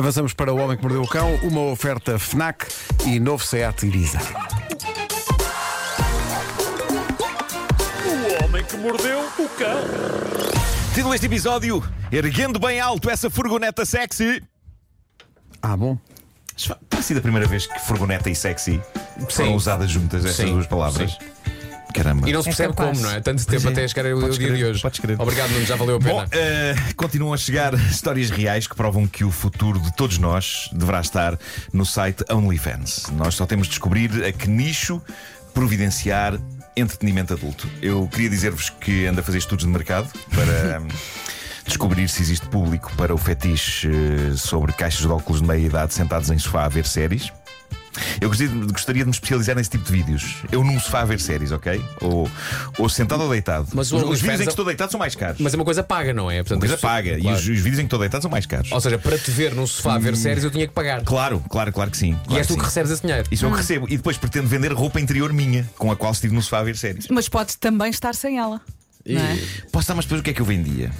Avançamos para o Homem que Mordeu o Cão, uma oferta FNAC e novo Seat Ibiza. O homem que mordeu o cão. Título deste episódio: Erguendo bem alto essa furgoneta sexy. Ah, bom. Tem sido a primeira vez que furgoneta e sexy foram Sim. usadas juntas, estas Sim, duas palavras. sim. Caramba. E não se É percebe capaz. como, não é? Tanto tempo é. até chegar o Podes dia crer, de hoje. podes crer. Obrigado, Nuno, já valeu a pena. Bom, eh, continuam a chegar histórias reais que provam que o futuro de todos nós deverá estar no site OnlyFans. Nós só temos de descobrir a que nicho providenciar entretenimento adulto. Eu queria dizer-vos que ando a fazer estudos de mercado para. hum, Descobrir se existe público para o fetiche eh, sobre caixas de óculos de meia idade sentados em sofá a ver séries. Eu gostaria, gostaria de me especializar nesse tipo de vídeos. Eu num sofá a ver séries, ok? Ou, ou sentado ou deitado. Mas o os, os vídeos em é- que estou deitado são mais caros. Mas é uma coisa paga, não é? Portanto, Uma coisa paga. E Claro. os, os vídeos em que estou deitado são mais caros. Ou seja, para te ver num sofá a ver séries, eu tinha que pagar. Claro, claro, claro que sim. E claro és tu que recebes esse dinheiro. Isso eu que recebo. E depois pretendo vender roupa interior minha, com a qual estive no sofá a ver séries. Mas pode também estar sem ela. Não é? Posso dar, mas depois o que é que eu vendia?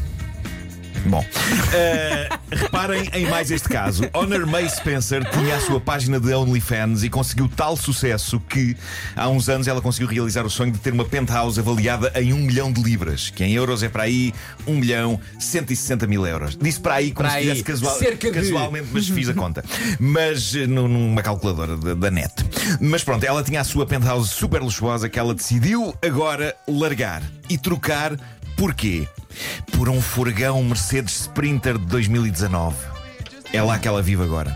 Bom, eh, reparem em mais este caso. Honor May Spencer tinha a sua página de OnlyFans e conseguiu tal sucesso que há uns anos ela conseguiu realizar o sonho de ter uma penthouse avaliada em 1 milhão de libras, que em euros é para aí 1 milhão 160 mil euros. Disse para aí como Para se fizesse casual- de. casualmente, mas fiz a conta. Mas eh, nu- numa calculadora da, da net. Mas pronto, ela tinha a sua penthouse super luxuosa que ela decidiu agora largar e trocar. Porquê? Por um furgão Mercedes Sprinter de 2019. É lá que ela vive agora.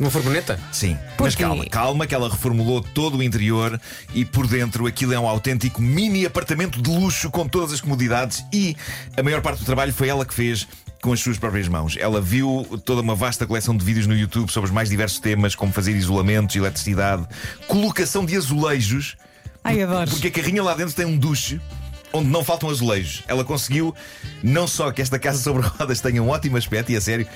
Uma furgoneta? Sim, mas calma, calma que ela reformulou todo o interior e por dentro aquilo é um autêntico mini apartamento de luxo com todas as comodidades e a maior parte do trabalho foi ela que fez com as suas próprias mãos. Ela viu toda uma vasta coleção de vídeos no YouTube sobre os mais diversos temas, como fazer isolamentos, eletricidade, colocação de azulejos. Ai, adoro. Porque a carrinha lá dentro tem um duche onde não faltam azulejos. Ela conseguiu não só que esta casa sobre rodas tenha um ótimo aspecto, e a sério,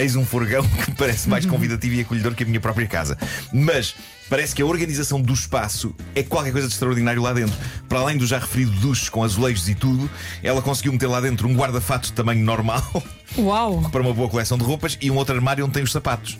eis um furgão que parece mais convidativo e acolhedor que a minha própria casa. Mas parece que a organização do espaço é qualquer coisa de extraordinário lá dentro. Para além do já referido duche com azulejos e tudo, ela conseguiu meter lá dentro um guarda-fatos de tamanho normal. Uau! para uma boa coleção de roupas e um outro armário onde tem os sapatos.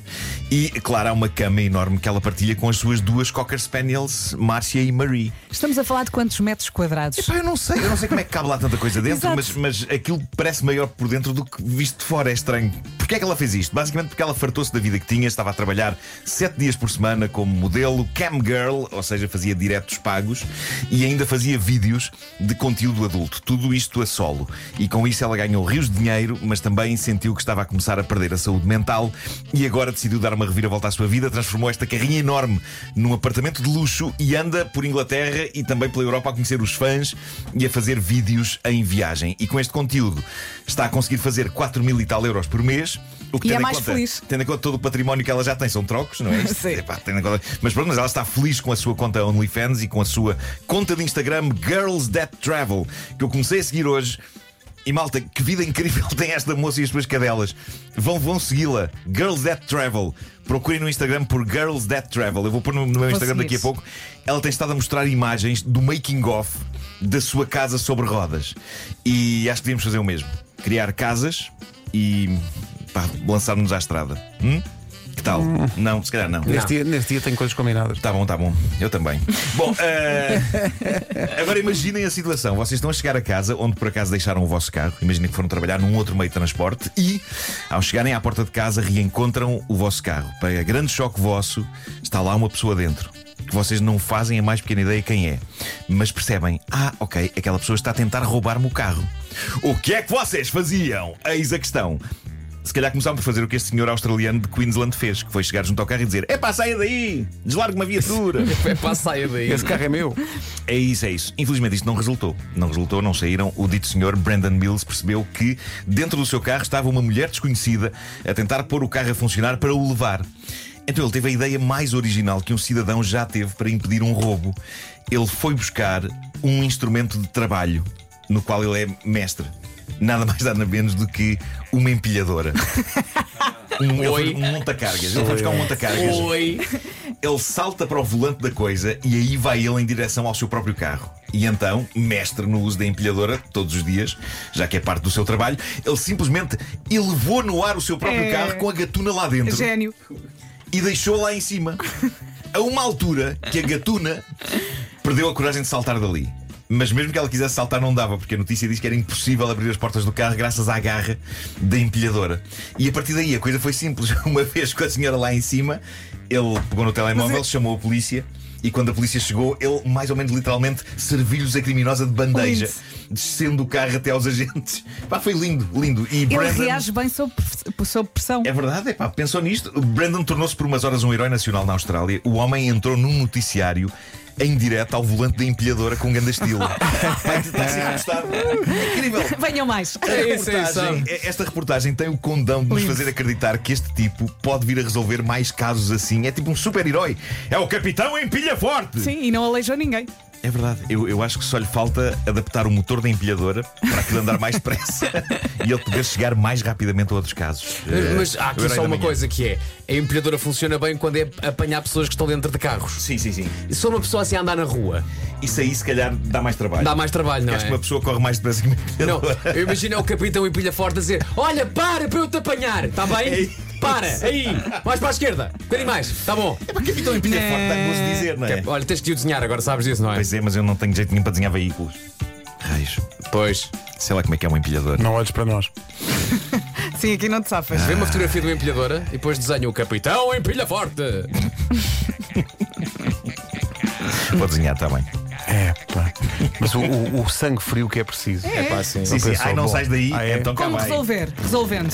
E, claro, há uma cama enorme que ela partilha com as suas duas Cocker Spaniels, Márcia e Marie. Estamos a falar de quantos metros quadrados? Epá, eu não sei, eu não sei como é que cabe lá tanta coisa dentro, mas, mas aquilo parece maior por dentro do que visto de fora. É estranho. Porquê é que ela fez isto? Basicamente porque ela fartou-se da vida que tinha, estava a trabalhar sete dias por semana como modelo, cam girl, ou seja, fazia diretos pagos e ainda fazia vídeos de conteúdo adulto. Tudo isto a solo. E com isso ela ganhou rios de dinheiro, mas também sentiu que estava a começar a perder a saúde mental e agora decidiu dar uma reviravolta à sua vida, transformou esta carrinha enorme num apartamento de luxo e anda por Inglaterra e também pela Europa a conhecer os fãs e a fazer vídeos em viagem. E com este conteúdo está a conseguir fazer 4 mil e tal euros por mês. O que E é mais conta, feliz. Tendo em conta todo o património que ela já tem, são trocos, não é? Sim. Epá, em conta- Mas pronto, mas ela está feliz com a sua conta OnlyFans e com a sua conta de Instagram Girls That Travel, que eu comecei a seguir hoje. E malta, que vida incrível tem esta moça e as suas cadelas. Vão, vão segui-la. Girls That Travel. Procurem no Instagram por Girls That Travel. Eu vou pôr no, no meu Instagram daqui a pouco. Ela tem estado a mostrar imagens do making of da sua casa sobre rodas. E acho que devíamos fazer o mesmo. Criar casas e pá, lançar-nos à estrada. Hum? Que tal? Não, se calhar não. Neste dia, neste dia tem coisas combinadas. Tá bom, tá bom. Eu também. Bom, eh, agora imaginem a situação. Vocês estão a chegar a casa onde por acaso deixaram o vosso carro. Imaginem que foram trabalhar num outro meio de transporte e, ao chegarem à porta de casa, reencontram o vosso carro. Para grande choque vosso, está lá uma pessoa dentro. Que vocês não fazem a mais pequena ideia quem é. Mas percebem, ah, ok, aquela pessoa está a tentar roubar-me o carro. O que é que vocês faziam? Eis a questão. Se calhar começaram por fazer o que este senhor australiano de Queensland fez, que foi chegar junto ao carro e dizer: Epá, saia daí! Deslargue uma viatura! É para saia daí. Esse carro é meu. É isso, é isso. Infelizmente isto não resultou. Não resultou, não saíram. O dito senhor Brandon Mills percebeu que dentro do seu carro estava uma mulher desconhecida a tentar pôr o carro a funcionar para o levar. Então ele teve a ideia mais original que um cidadão já teve para impedir um roubo. Ele foi buscar um instrumento de trabalho no qual ele é mestre. Nada mais nada menos do que uma empilhadora. Um, Oi. um monta-cargas. Ele foi buscar um monta-cargas. Oi. Ele salta para o volante da coisa e aí vai ele em direção ao seu próprio carro. E então, mestre no uso da empilhadora todos os dias, já que é parte do seu trabalho, ele simplesmente elevou no ar o seu próprio É. carro com a gatuna lá dentro Gênio. e deixou lá em cima. A uma altura que a gatuna perdeu a coragem de saltar dali. Mas mesmo que ela quisesse saltar, não dava, porque a notícia diz que era impossível abrir as portas do carro graças à garra da empilhadora. E a partir daí a coisa foi simples. Uma vez com a senhora lá em cima, ele pegou no telemóvel, chamou a polícia. E quando a polícia chegou, ele, mais ou menos literalmente, serviu-lhes a criminosa de bandeja, Lindo. descendo o carro até aos agentes. Pá, foi lindo, lindo. E Ele Brandon- reage bem sob, sob pressão. é verdade, é pá, pensou nisto. O Brandon tornou-se por umas horas um herói nacional na Austrália. O homem entrou num noticiário em direto ao volante da empilhadora com grande estilo. Vai está a ser repostado. Incrível. Venham mais. É isso, é isso. Reportagem- Esta reportagem tem o condão de nos fazer acreditar que este tipo pode vir a resolver mais casos assim. É tipo um super-herói. É o Capitão Empilha Forte. Sim, e não aleijou ninguém. É verdade. Eu, eu acho que só lhe falta adaptar o motor da empilhadora para aquilo andar mais depressa e ele poder chegar mais rapidamente a outros casos. Mas, Eh, há aqui só uma coisa que é: a empilhadora funciona bem quando é apanhar pessoas que estão dentro de carros. Sim, sim, sim. Se for uma pessoa assim a andar na rua, Isso aí, se calhar, dá mais trabalho. dá mais trabalho, não Acho que é? uma pessoa corre mais depressa que uma Não, empilhadora. eu imagino é o capitão em pilha forte a dizer: Olha, para para eu te apanhar, está bem? Ei. Para, aí, mais para a esquerda, um bocadinho mais, está bom. É para capitão empilha forte, dá gosto de dizer, não é? Olha, tens que o desenhar, agora sabes disso, não é? Pois é, mas eu não tenho jeito nenhum para desenhar veículos. Raios. Pois. Sei lá como é que é um empilhador. Não olhes para nós. Sim, aqui não te safas. Vê uma fotografia de uma empilhadora e depois desenha o capitão em pilha forte. Vou desenhar, está bem. É, pá. Mas o, o- o sangue frio que é preciso. É pá, sim. Sim, sim. Ai, não sais daí, Ah, é? então Como resolver? Resolvendo.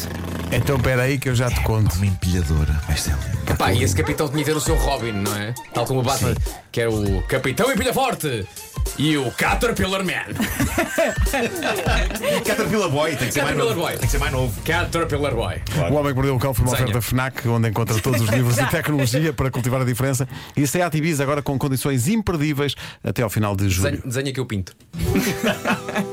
Então espera aí que eu já te conto. Uma empilhadora. Vai ser. Pá, e esse capitão tinha que ter o seu Robin, não é? Tal como o Batman, que era o capitão em pilha forte e o Caterpillar Man. Caterpillar Boy, tem que ser mais Caterpillar novo. Boy. Tem que ser mais novo. Caterpillar Boy. O Homem que Mordeu o Cão foi uma Desenha. oferta FNAC, onde encontra todos os livros de tecnologia para cultivar a diferença. E a Ibiza agora com condições imperdíveis até ao final de julho. Desenha que eu pinto.